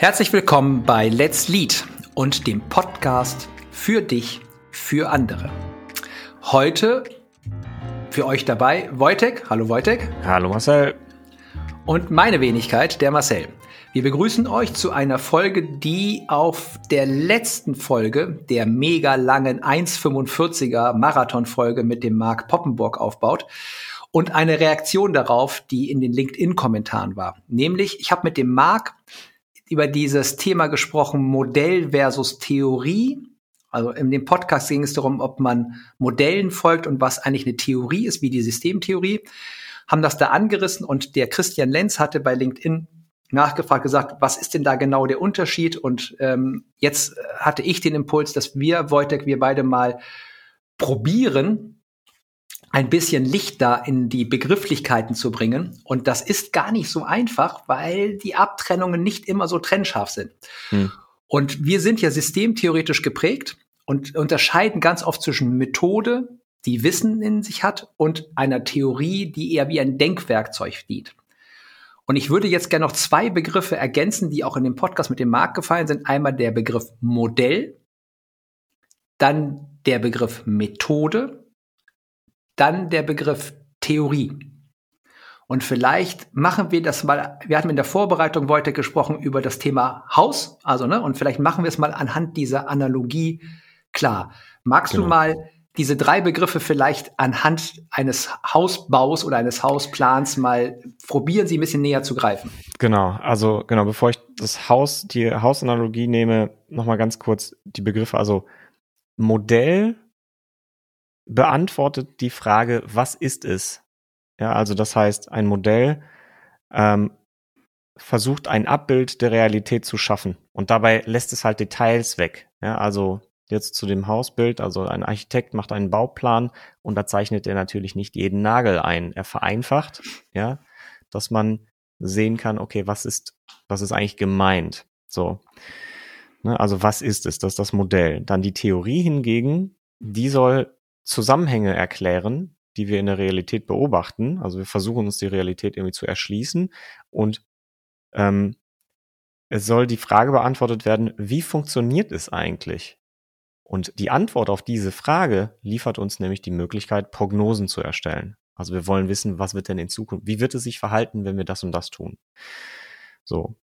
Herzlich willkommen bei Let's Lead und dem Podcast für dich, für andere. Heute für euch dabei Wojtek. Hallo Wojtek. Hallo Marcel. Und meine Wenigkeit, der Marcel. Wir begrüßen euch zu einer Folge, die auf der letzten Folge der mega langen 1,45er Marathon-Folge mit dem Mark Poppenburg aufbaut und eine Reaktion darauf, die in den LinkedIn-Kommentaren war. Nämlich, ich habe mit dem Mark über dieses Thema gesprochen, Modell versus Theorie. Also in dem Podcast ging es darum, ob man Modellen folgt und was eigentlich eine Theorie ist, wie die Systemtheorie. Haben das da angerissen und der Christian Lenz hatte bei LinkedIn nachgefragt, gesagt, was ist denn da genau der Unterschied? Und ähm, jetzt hatte ich den Impuls, dass wir, Wojtek, wir beide mal probieren, ein bisschen Licht da in die Begrifflichkeiten zu bringen. Und das ist gar nicht so einfach, weil die Abtrennungen nicht immer so trennscharf sind. Hm. Und wir sind ja systemtheoretisch geprägt und unterscheiden ganz oft zwischen Methode, die Wissen in sich hat, und einer Theorie, die eher wie ein Denkwerkzeug dient. Und ich würde jetzt gerne noch zwei Begriffe ergänzen, die auch in dem Podcast mit dem Markt gefallen sind. Einmal der Begriff Modell, dann der Begriff Methode dann der Begriff Theorie. Und vielleicht machen wir das mal, wir hatten in der Vorbereitung heute gesprochen über das Thema Haus, also, ne, und vielleicht machen wir es mal anhand dieser Analogie klar. Magst genau. du mal diese drei Begriffe vielleicht anhand eines Hausbaus oder eines Hausplans mal probieren, sie ein bisschen näher zu greifen? Genau, also genau, bevor ich das Haus, die Hausanalogie nehme, nochmal ganz kurz die Begriffe. Also Modell beantwortet die Frage, was ist es? Ja, also das heißt, ein Modell ähm, versucht ein Abbild der Realität zu schaffen und dabei lässt es halt Details weg. Ja, also jetzt zu dem Hausbild, also ein Architekt macht einen Bauplan und da zeichnet er natürlich nicht jeden Nagel ein. Er vereinfacht, ja, dass man sehen kann, okay, was ist, was ist eigentlich gemeint? So. Ne, also was ist es? Das ist das Modell. Dann die Theorie hingegen, die soll Zusammenhänge erklären, die wir in der Realität beobachten. Also wir versuchen uns die Realität irgendwie zu erschließen und ähm, es soll die Frage beantwortet werden, wie funktioniert es eigentlich? Und die Antwort auf diese Frage liefert uns nämlich die Möglichkeit, Prognosen zu erstellen. Also wir wollen wissen, was wird denn in Zukunft, wie wird es sich verhalten, wenn wir das und das tun? So,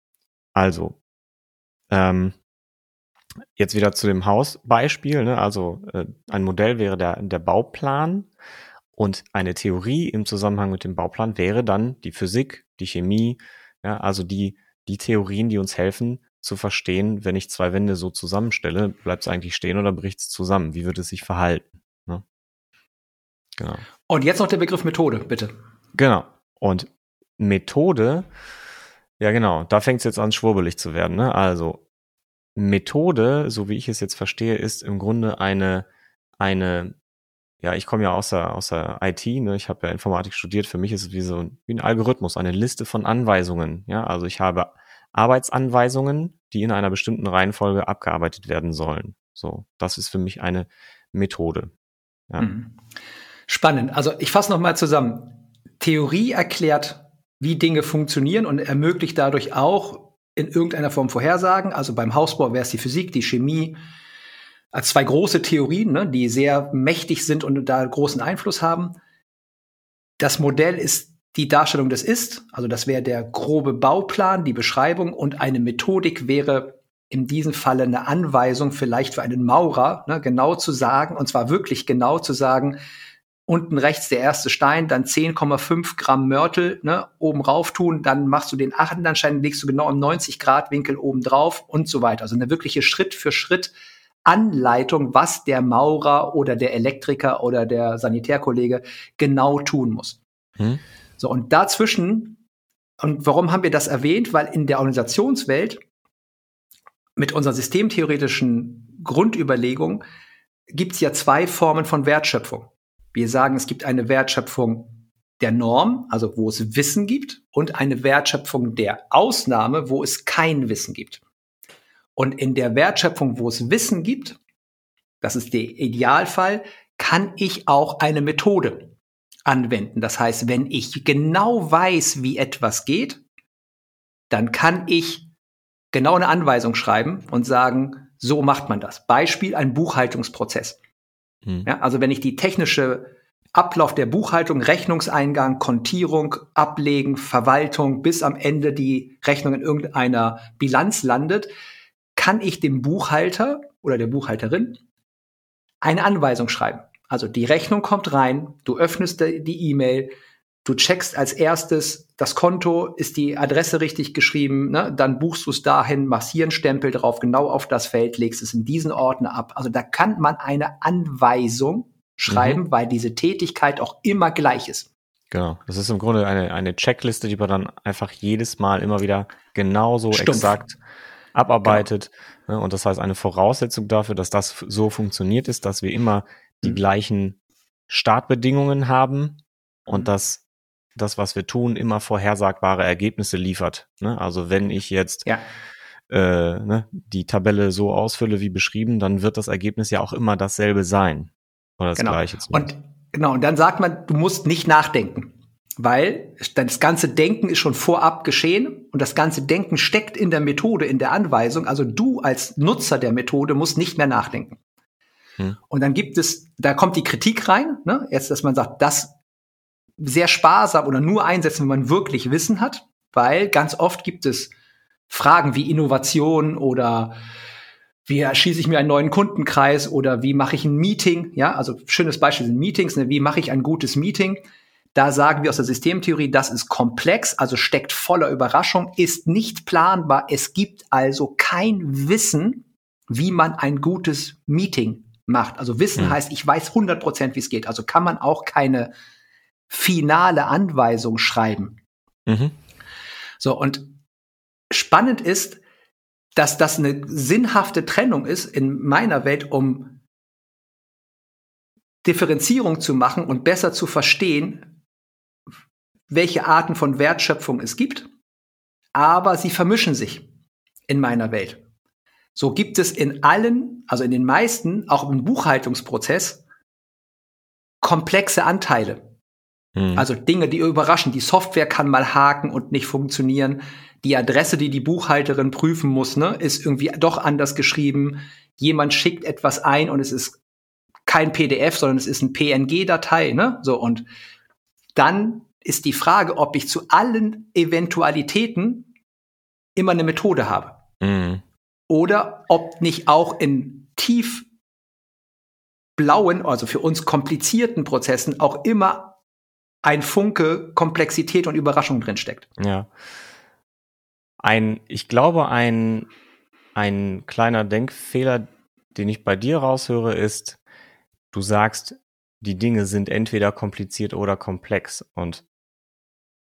also ähm, Jetzt wieder zu dem Hausbeispiel. Ne? Also äh, ein Modell wäre der, der Bauplan und eine Theorie im Zusammenhang mit dem Bauplan wäre dann die Physik, die Chemie, ja, also die, die Theorien, die uns helfen zu verstehen, wenn ich zwei Wände so zusammenstelle, bleibt es eigentlich stehen oder bricht es zusammen? Wie wird es sich verhalten? Ne? Genau. Und jetzt noch der Begriff Methode, bitte. Genau. Und Methode, ja genau, da fängt es jetzt an, schwurbelig zu werden. Ne? Also Methode, so wie ich es jetzt verstehe, ist im Grunde eine, eine, ja, ich komme ja aus der, aus der IT, ne? ich habe ja Informatik studiert, für mich ist es wie so wie ein Algorithmus, eine Liste von Anweisungen. Ja, also ich habe Arbeitsanweisungen, die in einer bestimmten Reihenfolge abgearbeitet werden sollen. So, das ist für mich eine Methode. Ja. Mhm. Spannend. Also ich fasse nochmal zusammen. Theorie erklärt, wie Dinge funktionieren und ermöglicht dadurch auch in irgendeiner Form vorhersagen. Also beim Hausbau wäre es die Physik, die Chemie, als zwei große Theorien, ne, die sehr mächtig sind und da großen Einfluss haben. Das Modell ist die Darstellung des Ist, also das wäre der grobe Bauplan, die Beschreibung und eine Methodik wäre in diesem Falle eine Anweisung vielleicht für einen Maurer, ne, genau zu sagen, und zwar wirklich genau zu sagen, unten rechts der erste Stein, dann 10,5 Gramm Mörtel ne, oben rauf tun, dann machst du den achten Stein, legst du genau im 90 Grad Winkel oben drauf und so weiter. Also eine wirkliche Schritt für Schritt Anleitung, was der Maurer oder der Elektriker oder der Sanitärkollege genau tun muss. Hm. So, und dazwischen, und warum haben wir das erwähnt? Weil in der Organisationswelt mit unserer systemtheoretischen Grundüberlegung gibt es ja zwei Formen von Wertschöpfung. Wir sagen, es gibt eine Wertschöpfung der Norm, also wo es Wissen gibt, und eine Wertschöpfung der Ausnahme, wo es kein Wissen gibt. Und in der Wertschöpfung, wo es Wissen gibt, das ist der Idealfall, kann ich auch eine Methode anwenden. Das heißt, wenn ich genau weiß, wie etwas geht, dann kann ich genau eine Anweisung schreiben und sagen, so macht man das. Beispiel ein Buchhaltungsprozess. Hm. Ja, also wenn ich die technische Ablauf der Buchhaltung, Rechnungseingang, Kontierung, Ablegen, Verwaltung, bis am Ende die Rechnung in irgendeiner Bilanz landet, kann ich dem Buchhalter oder der Buchhalterin eine Anweisung schreiben. Also die Rechnung kommt rein, du öffnest die E-Mail, du checkst als erstes das Konto, ist die Adresse richtig geschrieben, ne? dann buchst du es dahin, machst hier einen Stempel drauf, genau auf das Feld, legst es in diesen Ordner ab. Also da kann man eine Anweisung schreiben, mhm. weil diese Tätigkeit auch immer gleich ist. Genau. Das ist im Grunde eine, eine Checkliste, die man dann einfach jedes Mal immer wieder genauso Stumpf. exakt abarbeitet. Genau. Und das heißt, eine Voraussetzung dafür, dass das so funktioniert ist, dass wir immer die mhm. gleichen Startbedingungen haben und mhm. dass das, was wir tun, immer vorhersagbare Ergebnisse liefert. Ne? Also wenn ich jetzt ja. äh, ne, die Tabelle so ausfülle wie beschrieben, dann wird das Ergebnis ja auch immer dasselbe sein. Oder das genau. gleiche. Zumindest. Und genau, und dann sagt man, du musst nicht nachdenken. Weil das ganze Denken ist schon vorab geschehen und das ganze Denken steckt in der Methode, in der Anweisung. Also du als Nutzer der Methode musst nicht mehr nachdenken. Hm. Und dann gibt es, da kommt die Kritik rein, ne? jetzt, dass man sagt, das sehr sparsam oder nur einsetzen, wenn man wirklich Wissen hat, weil ganz oft gibt es Fragen wie Innovation oder wie erschließe ich mir einen neuen Kundenkreis oder wie mache ich ein Meeting? Ja, also schönes Beispiel sind Meetings. Ne? Wie mache ich ein gutes Meeting? Da sagen wir aus der Systemtheorie, das ist komplex, also steckt voller Überraschung, ist nicht planbar. Es gibt also kein Wissen, wie man ein gutes Meeting macht. Also Wissen mhm. heißt, ich weiß 100 Prozent, wie es geht. Also kann man auch keine finale Anweisung schreiben. Mhm. So, und spannend ist, dass das eine sinnhafte Trennung ist in meiner Welt, um Differenzierung zu machen und besser zu verstehen, welche Arten von Wertschöpfung es gibt. Aber sie vermischen sich in meiner Welt. So gibt es in allen, also in den meisten, auch im Buchhaltungsprozess, komplexe Anteile. Mhm. Also Dinge, die überraschen. Die Software kann mal haken und nicht funktionieren die Adresse, die die Buchhalterin prüfen muss, ne, ist irgendwie doch anders geschrieben. Jemand schickt etwas ein und es ist kein PDF, sondern es ist ein PNG-Datei, ne? So und dann ist die Frage, ob ich zu allen Eventualitäten immer eine Methode habe. Mhm. Oder ob nicht auch in tief blauen, also für uns komplizierten Prozessen auch immer ein Funke Komplexität und Überraschung drinsteckt. Ja. Ein, ich glaube, ein, ein kleiner Denkfehler, den ich bei dir raushöre, ist, du sagst, die Dinge sind entweder kompliziert oder komplex. Und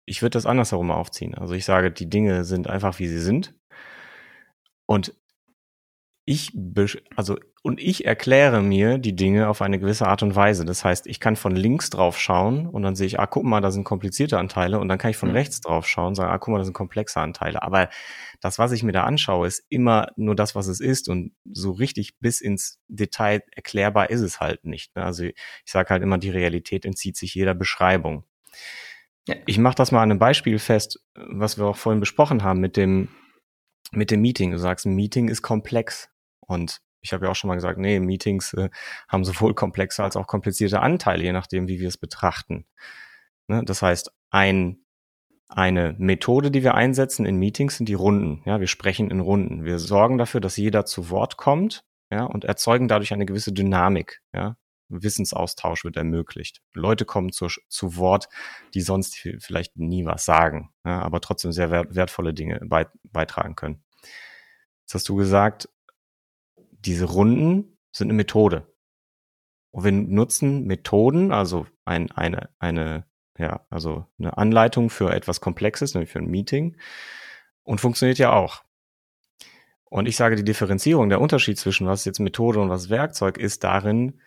ich würde das andersherum aufziehen. Also ich sage, die Dinge sind einfach, wie sie sind. Und ich, also, und ich erkläre mir die Dinge auf eine gewisse Art und Weise. Das heißt, ich kann von links drauf schauen und dann sehe ich, ah, guck mal, da sind komplizierte Anteile und dann kann ich von mhm. rechts drauf schauen und sagen, ah, guck mal, da sind komplexe Anteile. Aber das, was ich mir da anschaue, ist immer nur das, was es ist und so richtig bis ins Detail erklärbar ist es halt nicht. Ne? Also ich sage halt immer, die Realität entzieht sich jeder Beschreibung. Ja. Ich mache das mal an einem Beispiel fest, was wir auch vorhin besprochen haben mit dem mit dem Meeting. Du sagst, ein Meeting ist komplex. Und ich habe ja auch schon mal gesagt, nee, Meetings äh, haben sowohl komplexe als auch komplizierte Anteile, je nachdem, wie wir es betrachten. Ne? Das heißt, ein, eine Methode, die wir einsetzen in Meetings, sind die Runden. Ja, wir sprechen in Runden. Wir sorgen dafür, dass jeder zu Wort kommt, ja, und erzeugen dadurch eine gewisse Dynamik. Ja, Wissensaustausch wird ermöglicht. Leute kommen zu, zu Wort, die sonst vielleicht nie was sagen, ja, aber trotzdem sehr wert, wertvolle Dinge beitragen können. Jetzt hast du gesagt, diese Runden sind eine Methode. Und wir nutzen Methoden, also ein, eine, eine, ja, also eine Anleitung für etwas Komplexes, nämlich für ein Meeting. Und funktioniert ja auch. Und ich sage, die Differenzierung, der Unterschied zwischen was jetzt Methode und was Werkzeug ist darin,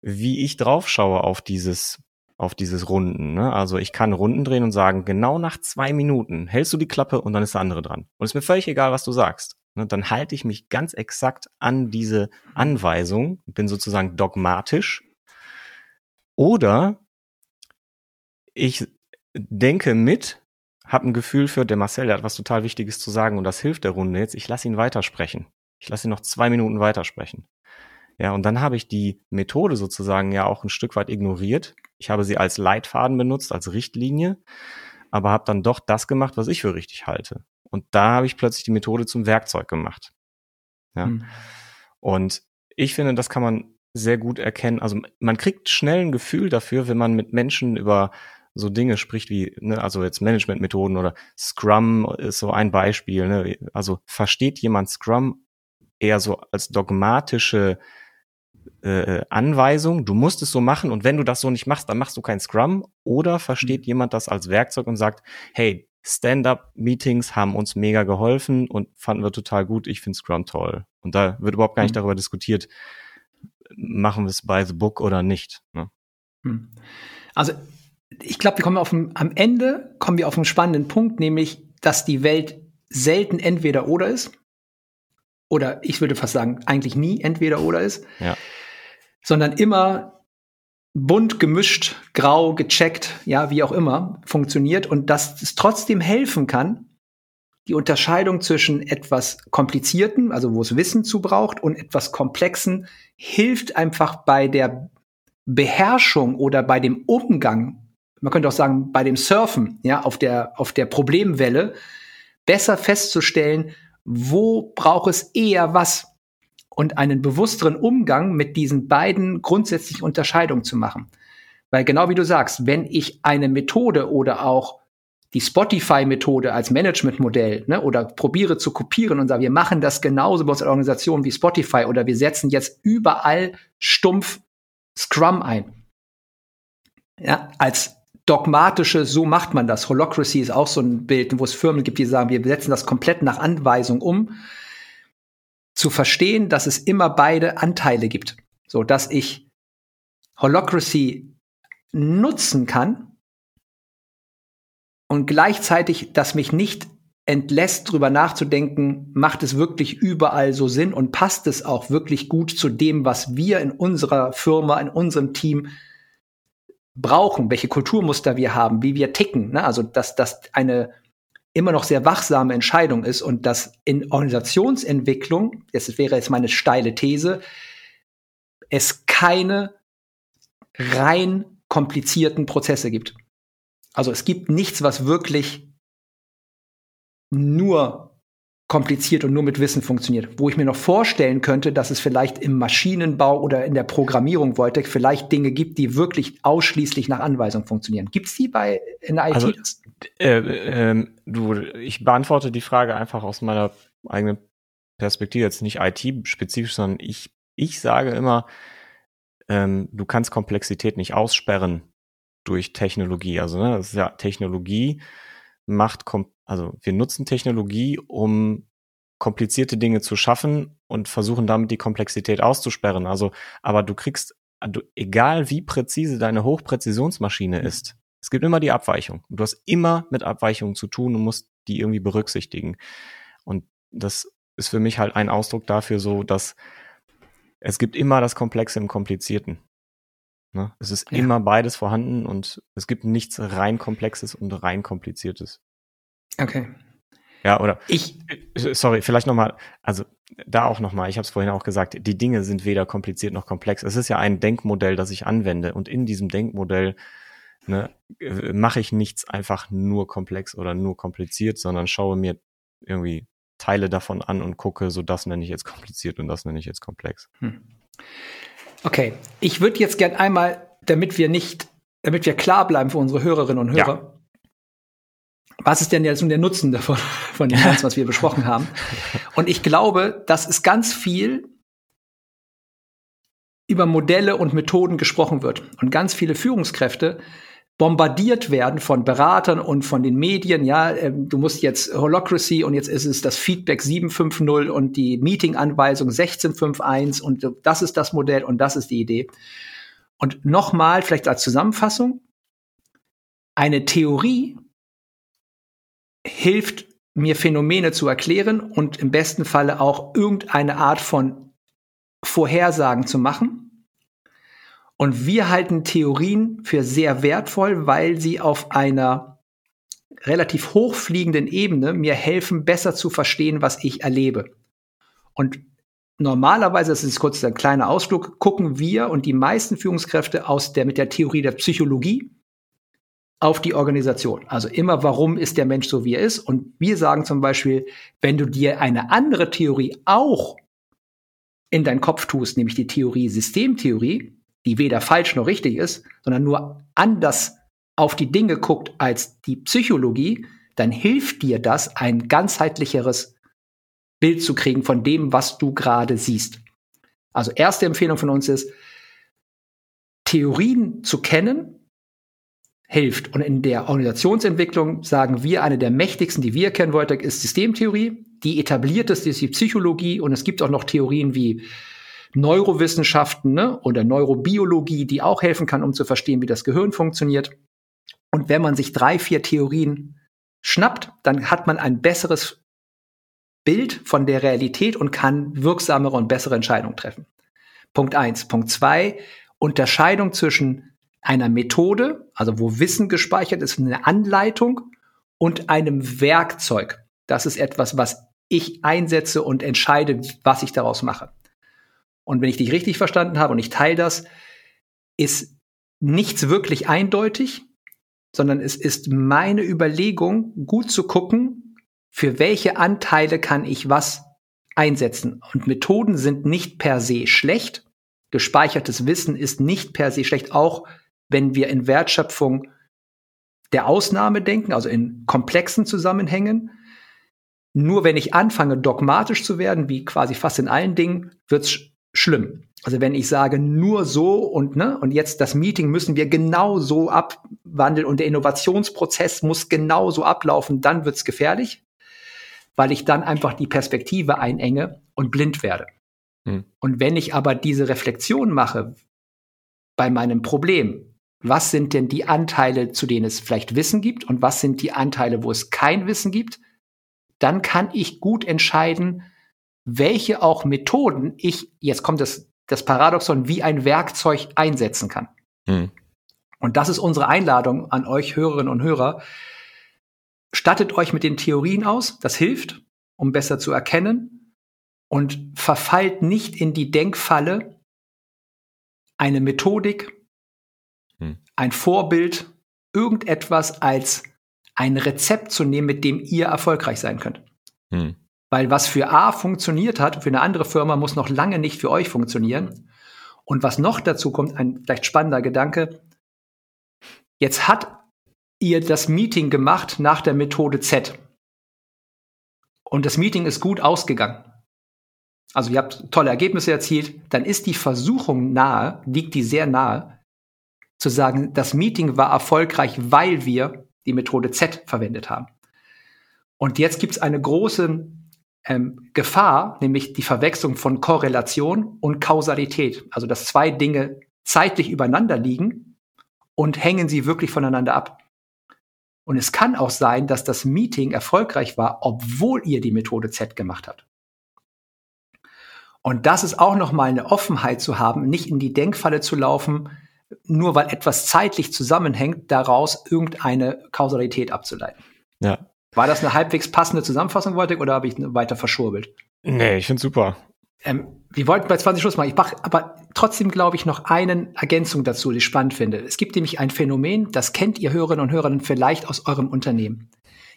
wie ich draufschaue auf dieses, auf dieses Runden. Ne? Also ich kann Runden drehen und sagen, genau nach zwei Minuten hältst du die Klappe und dann ist der andere dran. Und es ist mir völlig egal, was du sagst ne, dann halte ich mich ganz exakt an diese Anweisung, bin sozusagen dogmatisch. Oder ich denke mit, habe ein Gefühl für, der Marcel, der hat was total Wichtiges zu sagen und das hilft der Runde jetzt. Ich lasse ihn weitersprechen. Ich lasse ihn noch zwei Minuten weitersprechen. Ja, und dann habe ich die Methode sozusagen ja auch ein Stück weit ignoriert. Ich habe sie als Leitfaden benutzt, als Richtlinie, aber habe dann doch das gemacht, was ich für richtig halte. Und da habe ich plötzlich die Methode zum Werkzeug gemacht. Ja. Hm. Und ich finde, das kann man sehr gut erkennen. Also man kriegt schnell ein Gefühl dafür, wenn man mit Menschen über so Dinge spricht wie, ne, also jetzt Managementmethoden oder Scrum ist so ein Beispiel. Ne? Also versteht jemand Scrum eher so als dogmatische äh, Anweisung, du musst es so machen und wenn du das so nicht machst, dann machst du kein Scrum oder versteht mhm. jemand das als Werkzeug und sagt, hey, Stand-up-Meetings haben uns mega geholfen und fanden wir total gut, ich finde Scrum toll. Und da wird überhaupt gar nicht mhm. darüber diskutiert, machen wir es by the book oder nicht. Ne? Mhm. Also ich glaube, wir kommen auf dem, am Ende kommen wir auf einen spannenden Punkt, nämlich, dass die Welt selten entweder oder ist. Oder ich würde fast sagen, eigentlich nie entweder oder ist. Ja. Sondern immer bunt gemischt, grau, gecheckt, ja, wie auch immer, funktioniert und dass es trotzdem helfen kann, die Unterscheidung zwischen etwas Komplizierten, also wo es Wissen zu braucht, und etwas Komplexen, hilft einfach bei der Beherrschung oder bei dem Umgang man könnte auch sagen, bei dem Surfen, ja, auf der, auf der Problemwelle, besser festzustellen, wo braucht es eher was und einen bewussteren Umgang mit diesen beiden grundsätzlichen Unterscheidungen zu machen. Weil genau wie du sagst, wenn ich eine Methode oder auch die Spotify-Methode als Managementmodell ne, oder probiere zu kopieren und sage, wir machen das genauso bei unserer Organisation wie Spotify oder wir setzen jetzt überall stumpf Scrum ein. Ja, als dogmatische, so macht man das. Holocracy ist auch so ein Bild, wo es Firmen gibt, die sagen, wir setzen das komplett nach Anweisung um. Zu verstehen, dass es immer beide Anteile gibt. So dass ich Holocracy nutzen kann und gleichzeitig, dass mich nicht entlässt, drüber nachzudenken, macht es wirklich überall so Sinn und passt es auch wirklich gut zu dem, was wir in unserer Firma, in unserem Team brauchen, welche Kulturmuster wir haben, wie wir ticken. Ne? Also dass das eine immer noch sehr wachsame Entscheidung ist und dass in Organisationsentwicklung, das wäre jetzt meine steile These, es keine rein komplizierten Prozesse gibt. Also es gibt nichts, was wirklich nur kompliziert und nur mit Wissen funktioniert. Wo ich mir noch vorstellen könnte, dass es vielleicht im Maschinenbau oder in der Programmierung wollte, vielleicht Dinge gibt, die wirklich ausschließlich nach Anweisung funktionieren. Gibt es die bei in der IT? Also, äh, äh, du, ich beantworte die Frage einfach aus meiner eigenen Perspektive, jetzt nicht IT-spezifisch, sondern ich, ich sage immer, ähm, du kannst Komplexität nicht aussperren durch Technologie. Also ne, das ist ja Technologie macht, also wir nutzen Technologie, um komplizierte Dinge zu schaffen und versuchen damit die Komplexität auszusperren. Also, aber du kriegst, du, egal wie präzise deine Hochpräzisionsmaschine mhm. ist, es gibt immer die Abweichung. Du hast immer mit Abweichungen zu tun und musst die irgendwie berücksichtigen. Und das ist für mich halt ein Ausdruck dafür so, dass es gibt immer das Komplexe im Komplizierten. Ne? Es ist ja. immer beides vorhanden und es gibt nichts rein Komplexes und rein Kompliziertes. Okay. Ja, oder ich, äh, sorry, vielleicht nochmal, also da auch nochmal, ich habe es vorhin auch gesagt, die Dinge sind weder kompliziert noch komplex. Es ist ja ein Denkmodell, das ich anwende und in diesem Denkmodell ne, äh, mache ich nichts einfach nur komplex oder nur kompliziert, sondern schaue mir irgendwie Teile davon an und gucke, so das nenne ich jetzt kompliziert und das nenne ich jetzt komplex. Hm. Okay, ich würde jetzt gern einmal, damit wir nicht, damit wir klar bleiben für unsere Hörerinnen und Hörer, ja. Was ist denn jetzt nun der Nutzen davon, von dem Ganzen, was wir besprochen haben? Und ich glaube, dass es ganz viel über Modelle und Methoden gesprochen wird. Und ganz viele Führungskräfte bombardiert werden von Beratern und von den Medien. Ja, äh, du musst jetzt Holocracy und jetzt ist es das Feedback 750 und die Meeting-Anweisung 1651 und das ist das Modell und das ist die Idee. Und nochmal, vielleicht als Zusammenfassung, eine Theorie hilft mir Phänomene zu erklären und im besten Falle auch irgendeine Art von Vorhersagen zu machen. Und wir halten Theorien für sehr wertvoll, weil sie auf einer relativ hochfliegenden Ebene mir helfen, besser zu verstehen, was ich erlebe. Und normalerweise, das ist kurz ein kleiner Ausflug, gucken wir und die meisten Führungskräfte aus der, mit der Theorie der Psychologie auf die Organisation. Also immer, warum ist der Mensch so, wie er ist? Und wir sagen zum Beispiel, wenn du dir eine andere Theorie auch in deinen Kopf tust, nämlich die Theorie Systemtheorie, die weder falsch noch richtig ist, sondern nur anders auf die Dinge guckt als die Psychologie, dann hilft dir das, ein ganzheitlicheres Bild zu kriegen von dem, was du gerade siehst. Also erste Empfehlung von uns ist, Theorien zu kennen, hilft. Und in der Organisationsentwicklung sagen wir, eine der mächtigsten, die wir kennen wollten, ist Systemtheorie. Die etablierteste ist die Psychologie und es gibt auch noch Theorien wie Neurowissenschaften ne, oder Neurobiologie, die auch helfen kann, um zu verstehen, wie das Gehirn funktioniert. Und wenn man sich drei, vier Theorien schnappt, dann hat man ein besseres Bild von der Realität und kann wirksamere und bessere Entscheidungen treffen. Punkt eins. Punkt zwei, Unterscheidung zwischen einer Methode, also wo Wissen gespeichert ist, eine Anleitung und einem Werkzeug. Das ist etwas, was ich einsetze und entscheide, was ich daraus mache. Und wenn ich dich richtig verstanden habe und ich teile das, ist nichts wirklich eindeutig, sondern es ist meine Überlegung, gut zu gucken, für welche Anteile kann ich was einsetzen. Und Methoden sind nicht per se schlecht. Gespeichertes Wissen ist nicht per se schlecht, auch wenn wir in Wertschöpfung der Ausnahme denken, also in komplexen Zusammenhängen. Nur wenn ich anfange, dogmatisch zu werden, wie quasi fast in allen Dingen, wird's schlimm. Also wenn ich sage, nur so und ne, und jetzt das Meeting müssen wir genau so abwandeln und der Innovationsprozess muss genau so ablaufen, dann wird's gefährlich, weil ich dann einfach die Perspektive einenge und blind werde. Hm. Und wenn ich aber diese Reflexion mache bei meinem Problem, was sind denn die Anteile, zu denen es vielleicht Wissen gibt und was sind die Anteile, wo es kein Wissen gibt, dann kann ich gut entscheiden, welche auch Methoden ich, jetzt kommt das, das Paradoxon, wie ein Werkzeug einsetzen kann. Hm. Und das ist unsere Einladung an euch Hörerinnen und Hörer. Stattet euch mit den Theorien aus, das hilft, um besser zu erkennen und verfallt nicht in die Denkfalle, eine Methodik. Ein Vorbild, irgendetwas als ein Rezept zu nehmen, mit dem ihr erfolgreich sein könnt. Hm. Weil was für A funktioniert hat, für eine andere Firma muss noch lange nicht für euch funktionieren. Und was noch dazu kommt, ein vielleicht spannender Gedanke. Jetzt hat ihr das Meeting gemacht nach der Methode Z. Und das Meeting ist gut ausgegangen. Also ihr habt tolle Ergebnisse erzielt. Dann ist die Versuchung nahe, liegt die sehr nahe, zu sagen, das Meeting war erfolgreich, weil wir die Methode Z verwendet haben. Und jetzt gibt es eine große ähm, Gefahr, nämlich die Verwechslung von Korrelation und Kausalität. Also dass zwei Dinge zeitlich übereinander liegen und hängen sie wirklich voneinander ab. Und es kann auch sein, dass das Meeting erfolgreich war, obwohl ihr die Methode Z gemacht habt. Und das ist auch nochmal eine Offenheit zu haben, nicht in die Denkfalle zu laufen, nur weil etwas zeitlich zusammenhängt, daraus irgendeine Kausalität abzuleiten. Ja. War das eine halbwegs passende Zusammenfassung, Wojtek, oder habe ich weiter verschurbelt? Nee, ich finde super. Ähm, wir wollten bei 20 Schluss machen. Ich mache aber trotzdem, glaube ich, noch eine Ergänzung dazu, die ich spannend finde. Es gibt nämlich ein Phänomen, das kennt ihr Hörerinnen und Hörer vielleicht aus eurem Unternehmen.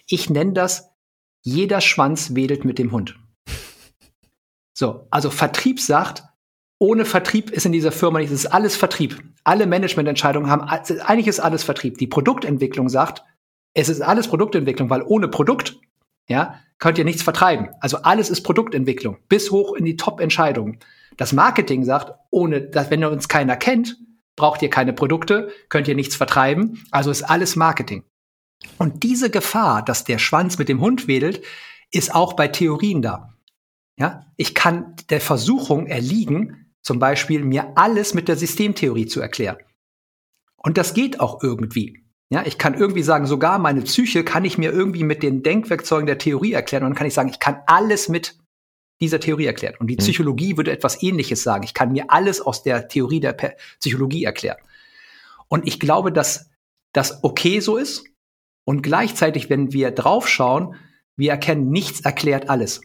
Ich nenne das, jeder Schwanz wedelt mit dem Hund. So, also Vertrieb sagt, ohne Vertrieb ist in dieser Firma nicht, es ist alles Vertrieb. Alle Managemententscheidungen haben, eigentlich ist alles Vertrieb. Die Produktentwicklung sagt, es ist alles Produktentwicklung, weil ohne Produkt, ja, könnt ihr nichts vertreiben. Also alles ist Produktentwicklung, bis hoch in die Top-Entscheidungen. Das Marketing sagt, ohne, dass, wenn uns keiner kennt, braucht ihr keine Produkte, könnt ihr nichts vertreiben. Also ist alles Marketing. Und diese Gefahr, dass der Schwanz mit dem Hund wedelt, ist auch bei Theorien da. Ja, ich kann der Versuchung erliegen, zum Beispiel mir alles mit der Systemtheorie zu erklären. Und das geht auch irgendwie. Ja, ich kann irgendwie sagen, sogar meine Psyche kann ich mir irgendwie mit den Denkwerkzeugen der Theorie erklären. Und dann kann ich sagen, ich kann alles mit dieser Theorie erklären. Und die mhm. Psychologie würde etwas Ähnliches sagen. Ich kann mir alles aus der Theorie der Psychologie erklären. Und ich glaube, dass das okay so ist Und gleichzeitig, wenn wir draufschauen, wir erkennen, nichts erklärt alles.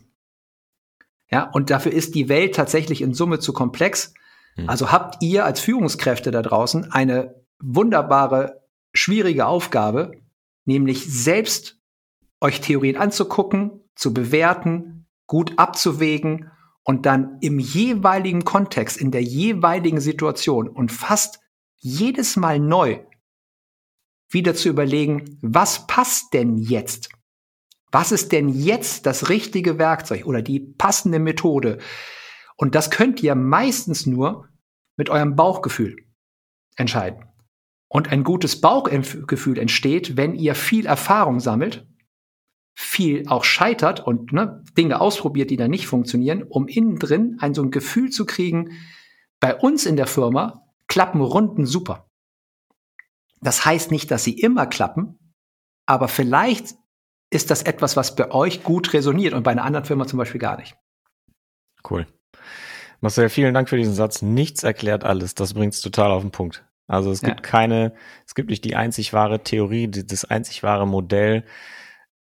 Ja, und dafür ist die Welt tatsächlich in Summe zu komplex. Hm. Also habt ihr als Führungskräfte da draußen eine wunderbare, schwierige Aufgabe, nämlich selbst euch Theorien anzugucken, zu bewerten, gut abzuwägen und dann im jeweiligen Kontext, in der jeweiligen Situation und fast jedes Mal neu wieder zu überlegen, was passt denn jetzt? Was ist denn jetzt das richtige Werkzeug oder die passende Methode? Und das könnt ihr meistens nur mit eurem Bauchgefühl entscheiden. Und ein gutes Bauchgefühl entsteht, wenn ihr viel Erfahrung sammelt, viel auch scheitert und ne, Dinge ausprobiert, die dann nicht funktionieren, um innen drin ein so ein Gefühl zu kriegen, bei uns in der Firma klappen Runden super. Das heißt nicht, dass sie immer klappen, aber vielleicht ist das etwas, was bei euch gut resoniert und bei einer anderen Firma zum Beispiel gar nicht. Cool. Marcel, vielen Dank für diesen Satz. Nichts erklärt alles. Das bringt es total auf den Punkt. Also es gibt ja. keine, es gibt nicht die einzig wahre Theorie, das einzig wahre Modell.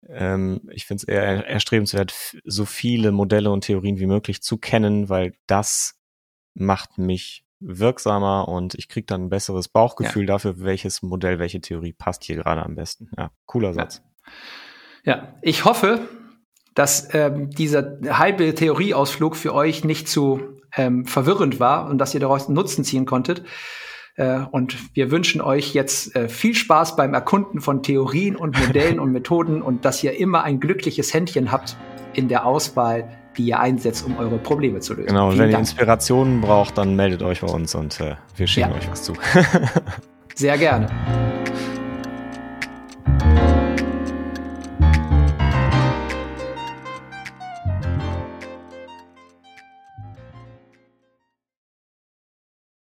Ähm, ich finde es eher erstrebenswert, so viele Modelle und Theorien wie möglich zu kennen, weil das macht mich wirksamer und ich kriege dann ein besseres Bauchgefühl ja. dafür, welches Modell, welche Theorie passt hier gerade am besten. Ja, cooler Satz. Ja, ja. ich hoffe, dass ähm, dieser halbe Theorieausflug für euch nicht zu ähm, verwirrend war und dass ihr daraus einen Nutzen ziehen konntet. Äh, und wir wünschen euch jetzt äh, viel Spaß beim Erkunden von Theorien und Modellen und Methoden und dass ihr immer ein glückliches Händchen habt in der Auswahl die ihr einsetzt, um eure Probleme zu lösen. Genau, und wenn Dank. ihr Inspirationen braucht, dann meldet euch bei uns und äh, wir schicken ja. euch was zu. Sehr gerne.